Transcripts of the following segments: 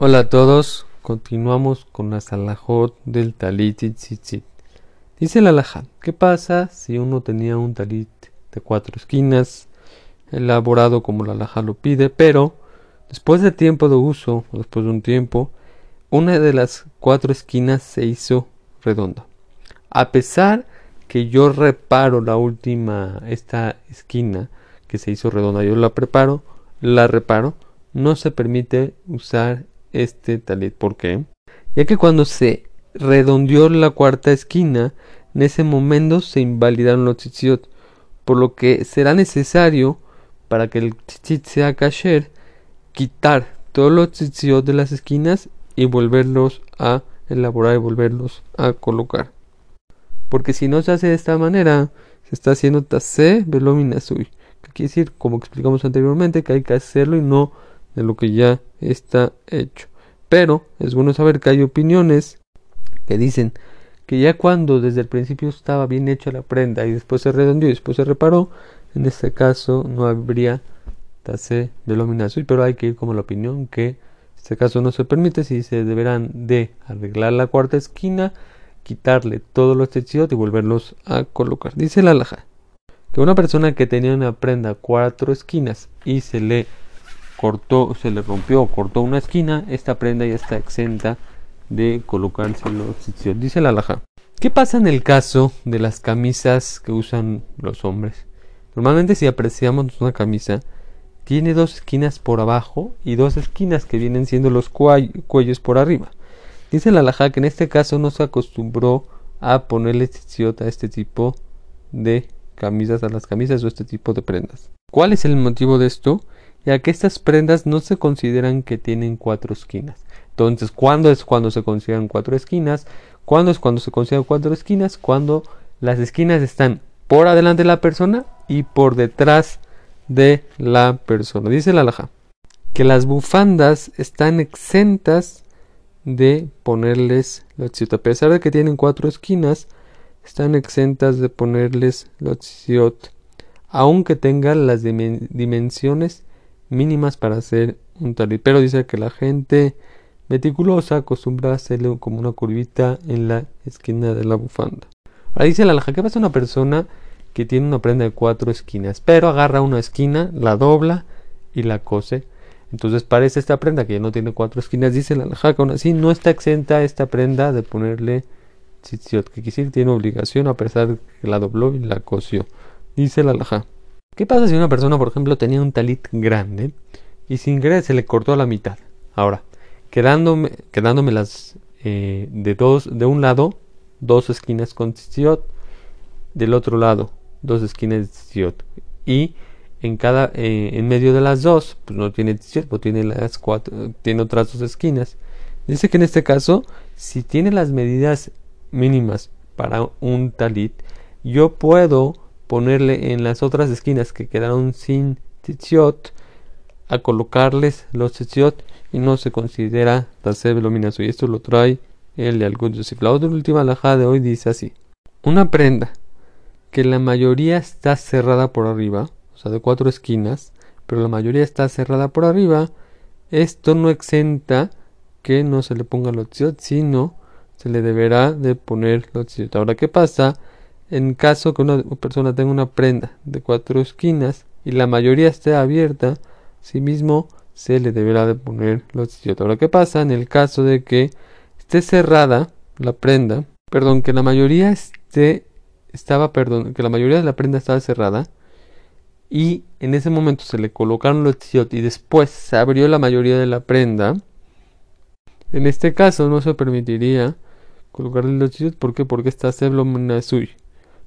Hola a todos, continuamos con la salahot del talit tzitzit. Dice la alajá, ¿qué pasa si uno tenía un talit de cuatro esquinas, elaborado como la alajá lo pide, pero después de tiempo de uso, después de un tiempo, una de las cuatro esquinas se hizo redonda. A pesar que yo reparo la última, esta esquina que se hizo redonda, yo la preparo, la reparo, no se permite usar este talit. ¿Por qué? Ya que cuando se redondeó la cuarta esquina, en ese momento se invalidaron los tzitziot, por lo que será necesario para que el tzitzit sea kasher, quitar todos los tzitziot de las esquinas y volverlos a elaborar y volverlos a colocar. Porque si no se hace de esta manera, se está haciendo tase velominasui. Que quiere decir, como explicamos anteriormente, que hay que hacerlo y no de lo que ya está hecho. Pero es bueno saber que hay opiniones que dicen que ya cuando desde el principio estaba bien hecha la prenda y después se redondeó y después se reparó, en este caso no habría tase de pero hay que ir como la opinión que en este caso no se permite si se deberán de arreglar la cuarta esquina, quitarle todos los techidos y volverlos a colocar. Dice la alhaja que una persona que tenía una prenda cuatro esquinas y se le cortó, se le rompió cortó una esquina, esta prenda ya está exenta de colocarse los. Dice la alhaja. ¿Qué pasa en el caso de las camisas que usan los hombres? Normalmente si apreciamos una camisa, tiene dos esquinas por abajo y dos esquinas que vienen siendo los cuellos por arriba. Dice la alhaja que en este caso no se acostumbró a ponerle a este tipo de camisas, a las camisas o este tipo de prendas. ¿Cuál es el motivo de esto? Ya que estas prendas no se consideran que tienen cuatro esquinas. Entonces, ¿cuándo es cuando se consideran cuatro esquinas? ¿Cuándo es cuando se consideran cuatro esquinas? Cuando las esquinas están por adelante de la persona y por detrás de la persona. Dice la alhaja que las bufandas están exentas de ponerles los A pesar de que tienen cuatro esquinas, están exentas de ponerles los aunque tengan las dimensiones mínimas para hacer un talit. Pero dice que la gente meticulosa acostumbra a hacerle como una curvita en la esquina de la bufanda. Ahora dice la laja, ¿qué pasa una persona que tiene una prenda de cuatro esquinas? Pero agarra una esquina, la dobla y la cose. Entonces parece esta prenda que ya no tiene cuatro esquinas. Dice la que aún así no está exenta esta prenda de ponerle tzitziot. Que quisiera tiene obligación a pesar que la dobló y la cosió. Dice la laja. ¿Qué pasa si una persona, por ejemplo, tenía un talit grande y sin querer se le cortó a la mitad? Ahora, quedándome, las eh, de dos, de un lado, dos esquinas con tzitzit, del otro lado, dos esquinas de tzitzit. Y en cada, eh, en medio de las dos, pues no tiene tzitzit, pues tiene las cuatro, tiene otras dos esquinas. Dice que en este caso, si tiene las medidas mínimas para un talit, yo puedo ponerle en las otras esquinas que quedaron sin tzitzit a colocarles los tzitzit y no se considera taser luminoso y esto lo trae el de Algut Yosef. La otra última alhaja de hoy dice así: una prenda que la mayoría está cerrada por arriba, o sea, de cuatro esquinas, pero la mayoría está cerrada por arriba, esto no exenta que no se le ponga los tzitzit, sino se le deberá de poner los tzitzit. Ahora, ¿qué pasa? En caso que una persona tenga una prenda de cuatro esquinas y la mayoría esté abierta, mismo se le deberá de poner los tzitzit. Ahora, ¿qué pasa en el caso de que esté cerrada la prenda? Perdón, que la mayoría esté estaba, perdón, que la mayoría de la prenda estaba cerrada y en ese momento se le colocaron los tzitzit y después se abrió la mayoría de la prenda. En este caso no se permitiría colocarle los tzitzit, ¿por qué? Porque está suya.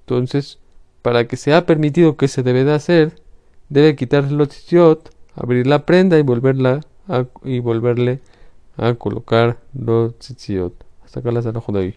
Entonces, para que sea permitido que se debe de hacer, debe quitarse los tzitzit, abrir la prenda y volverla a, y volverle a colocar los tzitzit. Hasta acá las de hoy.